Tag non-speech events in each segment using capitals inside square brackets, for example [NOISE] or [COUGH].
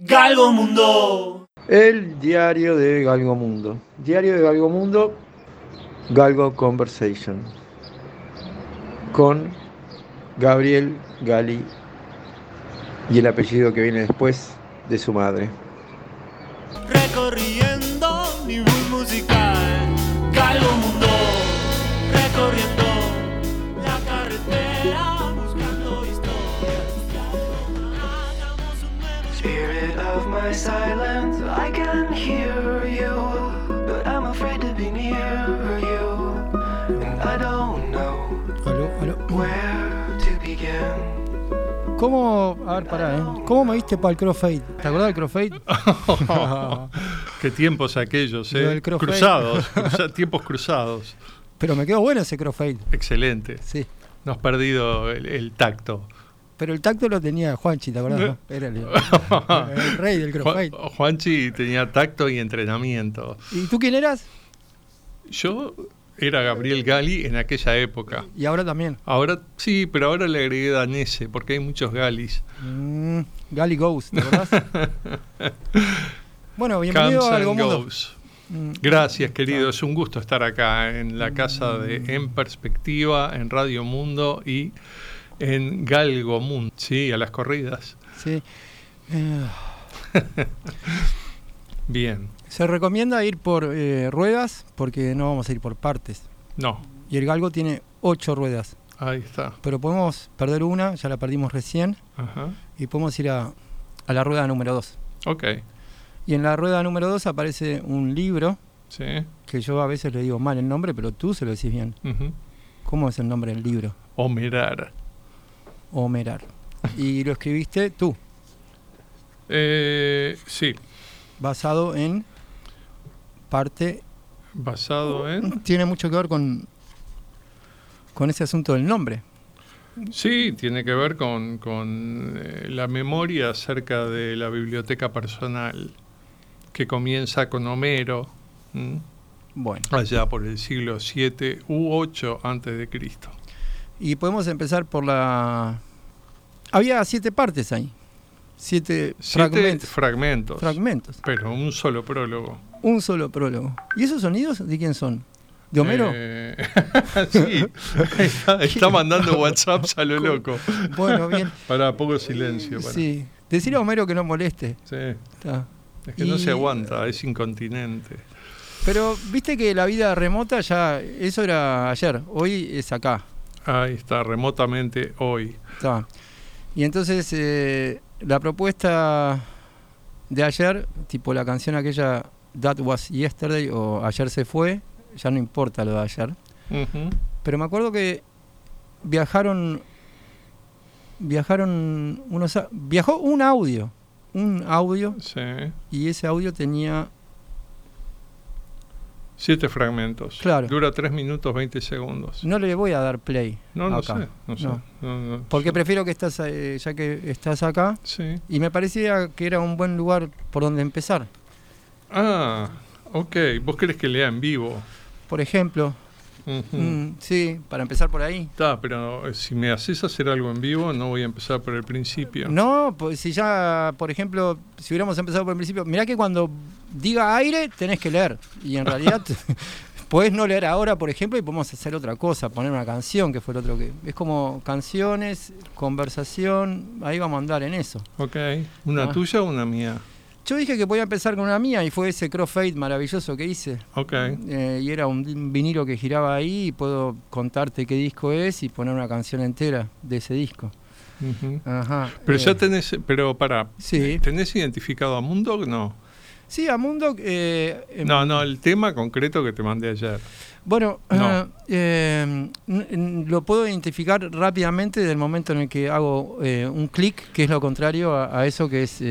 Galgo Mundo. El diario de Galgo Mundo. Diario de Galgo Mundo, Galgo Conversation. Con Gabriel Gali y el apellido que viene después de su madre. ¿Cómo, a ver, pará, ¿eh? ¿Cómo me viste para el crossfade? ¿Te acordás del crossfade? [LAUGHS] Qué tiempos aquellos, Lo ¿eh? Cruzados, [LAUGHS] cruza- tiempos cruzados. Pero me quedó bueno ese crossfade, Excelente. sí. No has perdido el, el tacto. Pero el tacto lo tenía Juanchi, ¿te acordás? no? Era el, [LAUGHS] el rey del crossfade. Juan- Juanchi tenía tacto y entrenamiento. ¿Y tú quién eras? Yo era Gabriel Gali en aquella época. Y ahora también. Ahora sí, pero ahora le agregué danese porque hay muchos Galis. Mm, Gali Ghost, ¿te acordás? [LAUGHS] bueno, bienvenido Comes a Algo Mundo. Mm, Gracias, querido. Es un gusto estar acá en la casa de En Perspectiva, en Radio Mundo y en Galgo Mundo. Sí, a las corridas. Sí. Eh, [LAUGHS] Bien. Se recomienda ir por eh, ruedas porque no vamos a ir por partes. No, Y el galgo tiene ocho ruedas. ahí está. Pero podemos perder una, ya la perdimos recién, Ajá. y podemos ir a, a la rueda número dos. Ok. Y en la rueda número dos aparece un libro, Sí. que yo a veces le digo mal el nombre, pero tú se lo decís bien. Ujú. ¿Cómo es el nombre del libro? Homerar. Homerar. Y lo escribiste tú, Eh, sí, basado en parte... basado en... Tiene mucho que ver con, con ese asunto del nombre. Sí, tiene que ver con, con, eh, la memoria acerca de la biblioteca personal que comienza con Homero, ¿m? Bueno, allá por el siglo 7 u 8 antes de Cristo. y podemos empezar por la... Había siete partes ahí. Siete, Siete fragmentos. fragmentos, fragmentos. pero un solo prólogo. Un solo prólogo. ¿Y esos sonidos de quién son? ¿De Homero? Eh, [LAUGHS] sí, está, está mandando WhatsApps a lo loco. Bueno, bien. [LAUGHS] Para poco silencio. Para. Sí. Decirle a Homero que no moleste. Sí, Está. Es que no se aguanta, es incontinente. Pero viste que la vida remota ya, eso era ayer, hoy es acá. Ahí está, remotamente hoy. Está. Y entonces eh, la propuesta de ayer, tipo la canción aquella That Was Yesterday o Ayer se fue, ya no importa lo de ayer. Pero me acuerdo que viajaron, viajaron unos, viajó un audio, un audio Sí. y ese audio tenía Siete fragmentos. Claro. Dura 3 minutos 20 segundos. No le voy a dar play. No, no acá. sé. No sé. No. Porque prefiero que estás, eh, ya que estás acá, Sí. y me parecía que era un buen lugar por donde empezar. Ah, ok. ¿Vos querés que lea en vivo? Por ejemplo, mm, sí, para empezar por ahí. Está, pero eh, si me haces hacer algo en vivo, no voy a empezar por el principio. No, pues si ya, por ejemplo, si hubiéramos empezado por el principio, mirá que cuando diga aire tenés que leer. Y en realidad [LAUGHS] [LAUGHS] podés no leer ahora, por ejemplo, y podemos hacer otra cosa, poner una canción, que fue el otro que... Es como canciones, conversación, ahí vamos a andar en eso. Ok. ¿Una Ah. tuya o una mía? Yo dije que podía empezar con una mía y fue ese crossfade maravilloso que hice. Ok. Eh, y era un vinilo que giraba ahí y puedo contarte qué disco es y poner una canción entera de ese disco. Ajá. Pero eh, ya tenés, pero para, Sí. ¿tenés identificado a Mundo? No. Sí, a Mundo. eh, em, No, no, el tema concreto que te mandé ayer. Bueno, No. eh, n- lo puedo identificar rápidamente del momento en el que hago eh, un clic, que es lo contrario a, a eso que es.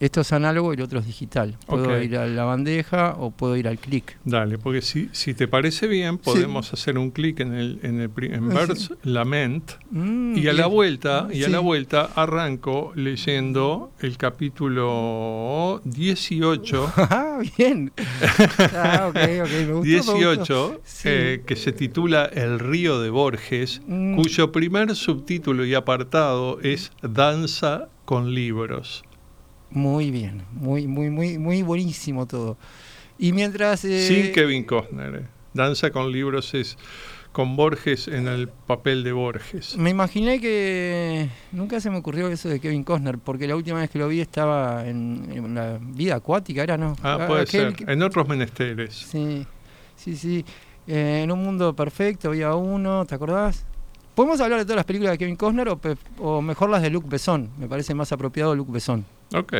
Esto es análogo y lo otro es digital. Puedo ir a la bandeja o puedo ir al clic. Dale, porque si, si te parece bien, podemos hacer un clic en el, en el en Ah, Verse Lament Mm, y a la vuelta, y a la vuelta arranco leyendo el capítulo 18, [LAUGHS] Ah, bien. [LAUGHS] Ah, ok, ok, me gustó, me gustó. 18 Sí. eh, que se titula El río de Borges, Mm. cuyo primer subtítulo y apartado es Danza con libros. Muy bien, muy, muy, muy, muy buenísimo todo. Y mientras... eh, Sin Kevin Costner. eh. Danza con libros es con Borges en el papel de Borges. Me imaginé que nunca se me ocurrió eso de Kevin Costner, porque la última vez que lo vi estaba en, en la vida acuática, ¿era no? Ah, puede Aquel ser. que- En otros menesteres. Sí, sí, sí. Eh, en un mundo perfecto había uno, ¿te acordás? ¿Podemos hablar de todas las películas de Kevin Costner o, o mejor las de Luc Besson? Me parece más apropiado Luc Besson. Ok.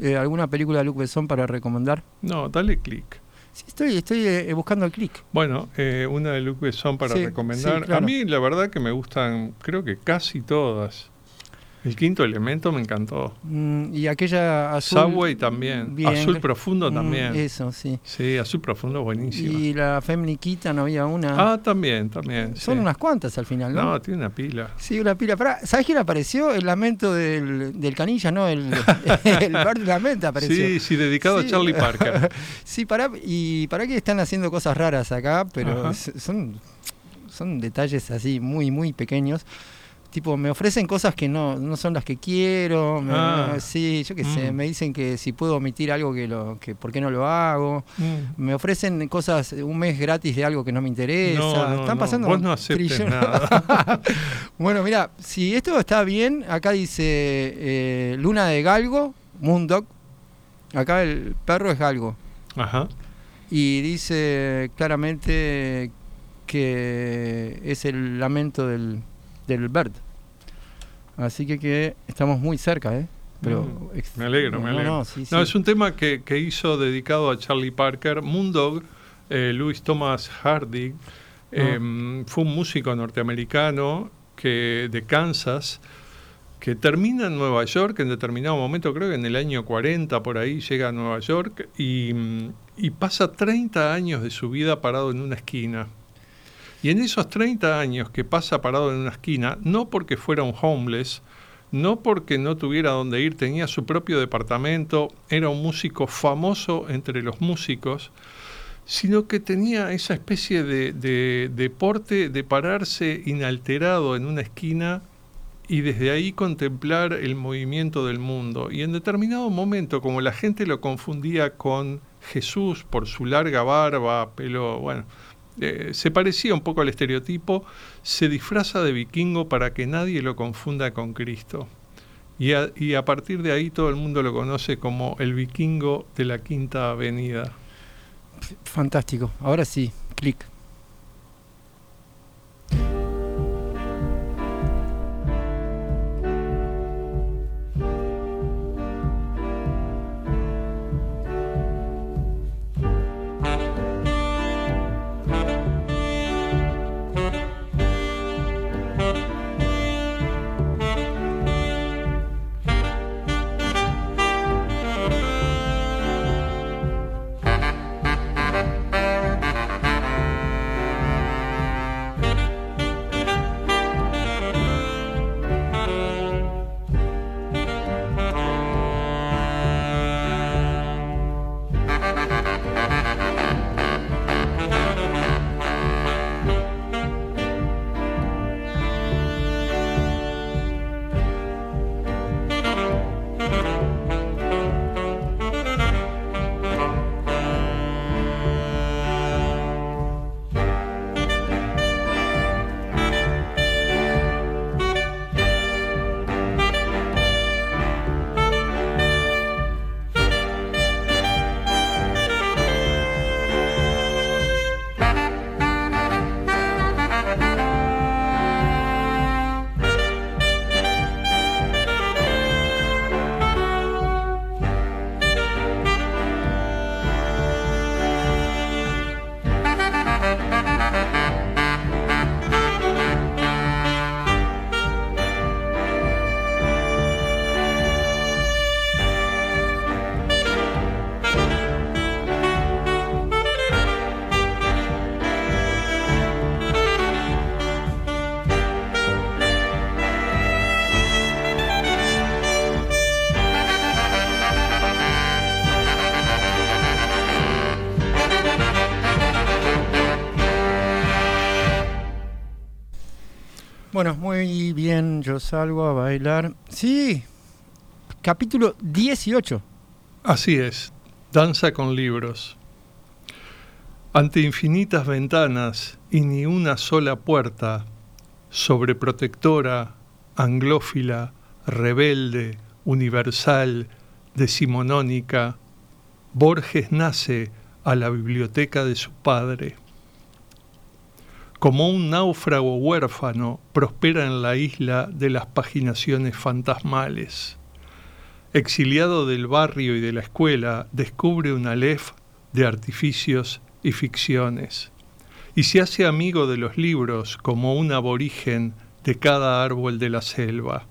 Eh, ¿Alguna película de Luc Besson para recomendar? No, dale clic. Sí, estoy, estoy eh, buscando el clic. Bueno, eh, una de Luc Besson para Sí, recomendar. sí, claro. A mí la verdad que me gustan, creo que casi todas. El quinto elemento me encantó. Mm, y aquella azul. Subway también. bien. Azul profundo Mm, también. Eso, sí. Sí, azul profundo buenísimo. Y la Femniquita no había una. Ah, también, también. Son sí. unas cuantas al final, ¿no? No, tiene una pila. Sí, una pila. Pará, ¿Sabes quién apareció? El lamento del, del canilla, ¿no? El, [LAUGHS] el Bart Lamenta apareció. Sí, sí, dedicado Sí. a Charlie Parker. [LAUGHS] Sí, para y para que están haciendo cosas raras acá, pero Ajá. son, son detalles así muy, muy pequeños. Tipo, me ofrecen cosas que no, no son las que quiero. me- Ah. Sí, yo qué sé. Mm. Me dicen que si puedo omitir algo, que lo que por qué no lo hago. Mm. Me ofrecen cosas, un mes gratis de algo que no me interesa. No, Están pasando. Vos no aceptes trillones. nada. [LAUGHS] bueno, mira, si esto está bien, acá dice eh, Luna de Galgo, Moondog. Acá el perro es Galgo. Ajá. Y dice claramente que es el lamento del, del Bird. Así que, que estamos muy cerca, ¿eh? Pero Mm, Me alegro, me alegro. No, sí, No, sí. es un tema que, que hizo dedicado a Charlie Parker. Moondog, eh, Louis Thomas Hardy, eh, fue un músico norteamericano que, de Kansas que termina en Nueva York en determinado momento, creo que en el año 40 por ahí llega a Nueva York y, y pasa 30 años de su vida parado en una esquina. Y en esos 30 años que pasa parado en una esquina, no porque fuera un homeless, no porque no tuviera dónde ir, tenía su propio departamento, era un músico famoso entre los músicos, sino que tenía esa especie de, de deporte de pararse inalterado en una esquina y desde ahí contemplar el movimiento del mundo. Y en determinado momento, como la gente lo confundía con Jesús por su larga barba, pelo, bueno, eh, se parecía un poco al estereotipo, se disfraza de vikingo para que nadie lo confunda con Cristo. Y a, y a partir de ahí todo el mundo lo conoce como el vikingo de la Quinta Avenida. Fantástico. Ahora sí, clic. Bueno, muy bien, yo salgo a bailar. Sí, capítulo 18. Así es, danza con libros. Ante infinitas ventanas y ni una sola puerta, sobreprotectora, anglófila, rebelde, universal, decimonónica, Borges nace a la biblioteca de su padre. Como un náufrago huérfano, prospera en la isla de las paginaciones fantasmales. Exiliado del barrio y de la escuela, descubre un alef de artificios y ficciones, y se hace amigo de los libros como un aborigen de cada árbol de la selva,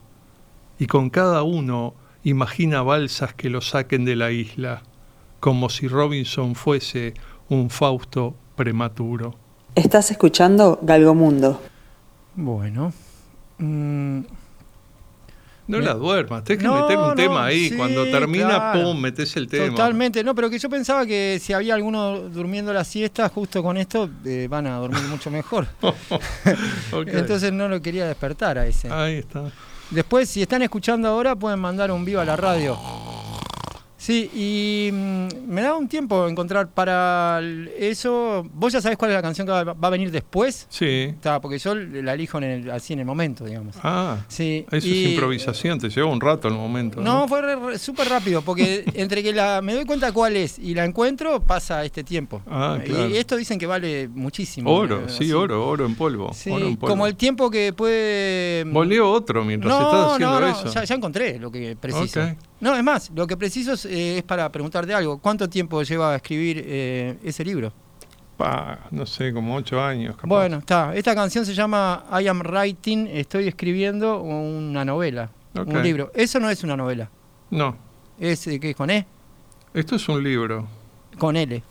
y con cada uno imagina balsas que lo saquen de la isla, como si Robinson fuese un Fausto prematuro. Estás escuchando Galgomundo. Bueno. mm, No Me- la duermas, tenés que No, meter un no, tema ahí. sí, Cuando termina, claro. pum, metes el tema. Totalmente, no, pero que yo pensaba que si había alguno durmiendo la siesta, justo con esto eh, van a dormir [LAUGHS] mucho mejor. [LAUGHS] Ok. Entonces no lo quería despertar a ese. Ahí está. Después, si están escuchando ahora, pueden mandar un vivo a la radio. Sí, y mm, me da un tiempo encontrar para eso. ¿Vos ya sabés cuál es la canción que va, va a venir después? Sí. Está, porque yo la elijo en el- así en el momento, digamos. Ah, Sí, eso y- es improvisación, te lleva un rato el momento. No, fue re- re- súper rápido, porque [LAUGHS] entre que la, me doy cuenta cuál es y la encuentro, pasa este tiempo. Ah, claro. Y esto dicen que vale muchísimo. Oro, eh, sí, así. oro, oro en polvo. Sí, oro en polvo. como el tiempo que puede... Leo otro mientras no, estás haciendo no, no, eso. Ya, ya encontré lo que preciso. Ok. No, es más, lo que preciso es, eh, es para preguntarte algo. ¿Cuánto tiempo lleva a escribir eh, ese libro? Pa, no sé, como ocho años. capaz. Bueno, está. Esta canción se llama I am writing, estoy escribiendo una novela, un libro. Eso no es una novela. No, Es eh, ¿qué? con E, esto es un libro. con L.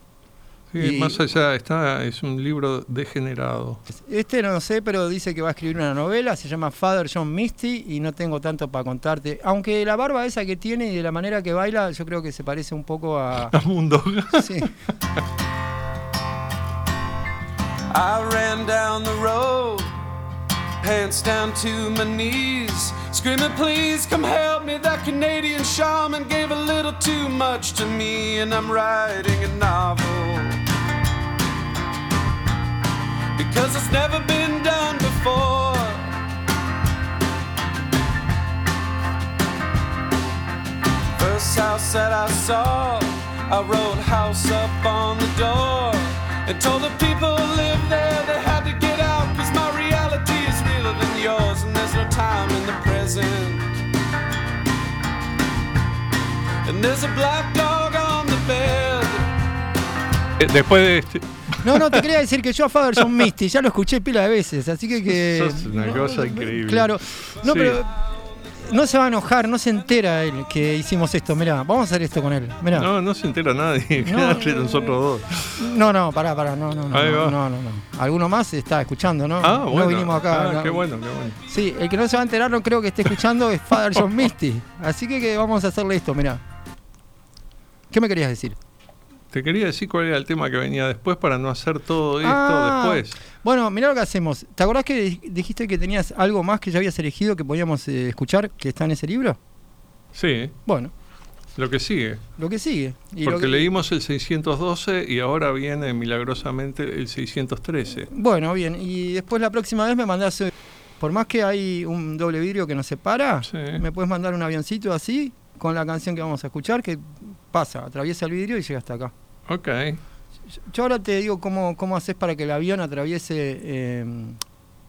Sí, Y- Más allá, está, es un libro degenerado. Este no sé, pero dice que va a escribir una novela, se llama Father John Misty y no tengo tanto para contarte. Aunque la barba esa que tiene y de la manera que baila, yo creo que se parece un poco a... [LAUGHS] A mundo. [LAUGHS] Sí. I ran down the road, pants down to my knees, screaming, Please come help me. That Canadian shaman gave a little too much to me, and I'm writing a novel. Because it's never been done before. First house that I saw, I wrote house up on the door and told the people who live there they had to get out because my reality is realer than yours and there's no time in the present. And there's a black dog Después de este. No, no, te quería decir que yo a Father John [LAUGHS] Misty ya lo escuché pila de veces, así que... que Sos una no, cosa no, increíble. Claro. No, Sí. pero no se va a enojar, no se entera él que hicimos esto. Mirá, vamos a hacer esto con él. Mirá. No, no se entera nadie. No, [LAUGHS] queda entre nosotros dos. No, no, pará, pará, no, no, no. Ahí no, va. no, no, no. Alguno más está escuchando, ¿no? Ah, bueno. No vinimos acá. Ah, no. qué bueno, qué bueno. Sí, el que no se va a enterar no creo que esté escuchando es Father John Misty. Así que, que vamos a hacerle esto, mirá. ¿Qué me querías decir? Te quería decir cuál era el tema que venía después para no hacer todo esto Ah, después. Bueno, mirá lo que hacemos. ¿Te acordás que di- dijiste que tenías algo más que ya habías elegido que podíamos eh, escuchar que está en ese libro? Sí, Bueno, lo que sigue. lo que sigue. Y Porque que- leímos el 612 y ahora viene milagrosamente el 613. Bueno, bien. Y después la próxima vez me mandás. eh, Por más que hay un doble vidrio que nos separa, Sí. me puedes mandar un avioncito así con la canción que vamos a escuchar que pasa, atraviesa el vidrio y llega hasta acá. Ok. Yo ahora te digo cómo, cómo haces para que el avión atraviese eh,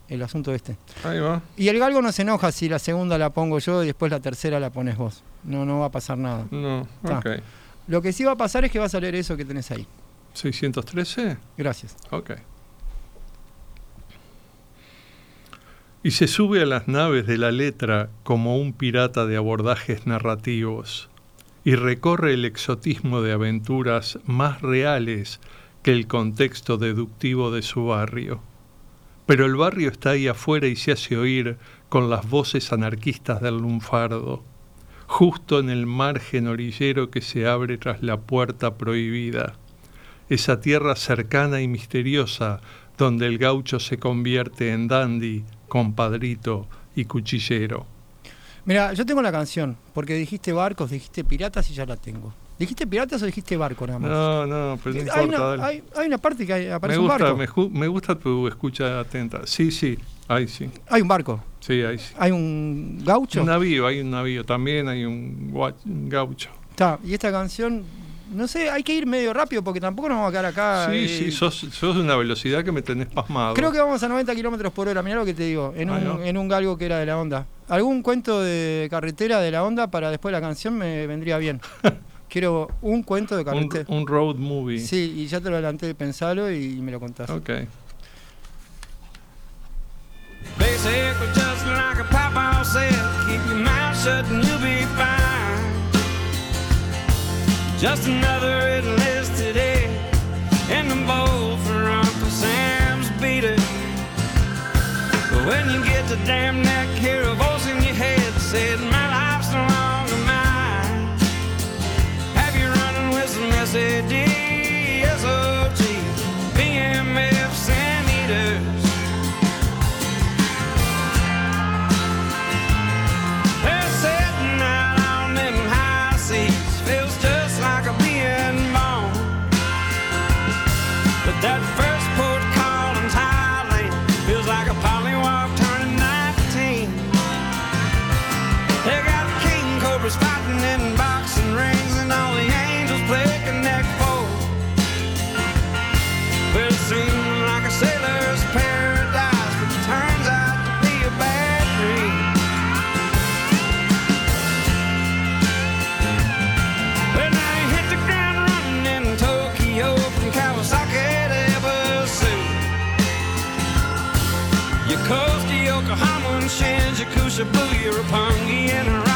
el asunto este. Ahí va. Y el galgo no se enoja si la segunda la pongo yo y después la tercera la pones vos. No, no va a pasar nada. No, ok. Lo que sí va a pasar es que vas a leer eso que tenés ahí. ¿613? Gracias. Ok. Y se sube a las naves de la letra como un pirata de abordajes narrativos y recorre el exotismo de aventuras más reales que el contexto deductivo de su barrio. Pero el barrio está ahí afuera y se hace oír con las voces anarquistas del lunfardo, justo en el margen orillero que se abre tras la puerta prohibida esa tierra cercana y misteriosa donde el gaucho se convierte en dandy, compadrito y cuchillero. Mira, yo tengo la canción, porque dijiste barcos, dijiste piratas y ya la tengo. ¿Dijiste piratas o dijiste barco nada más? No, no, pero no hay, importa. una, dale. hay, hay una parte que hay- me, aparece un gusta, barco. me, me gusta tu escucha atenta. Sí, sí, ahí sí. Hay un barco, Sí, ahí sí. hay un gaucho. Un navío, hay un navío. También hay un, gaucho. Está, y esta canción, no sé, hay que ir medio rápido porque tampoco nos vamos a quedar acá. Sí, eh, sí, sos, sos una velocidad que me tenés pasmado. Creo que vamos a 90 kilómetros por hora, mirá lo que te digo, en un, en un galgo que era de la onda. ¿Algún cuento de carretera de la onda para después de la canción me vendría bien? [LAUGHS] Quiero un cuento de carretera. un road movie. Sí, y ya te lo adelanté, pensalo y me lo contás. Ok. Basically, just like a papa said, keep your mouth shut and you'll be fine. Just another enlisted today in the bowl for Uncle Sam's beater. But when you get to damn you coast to Yokohama and Shinjuku, Shibuya, Roppongi, and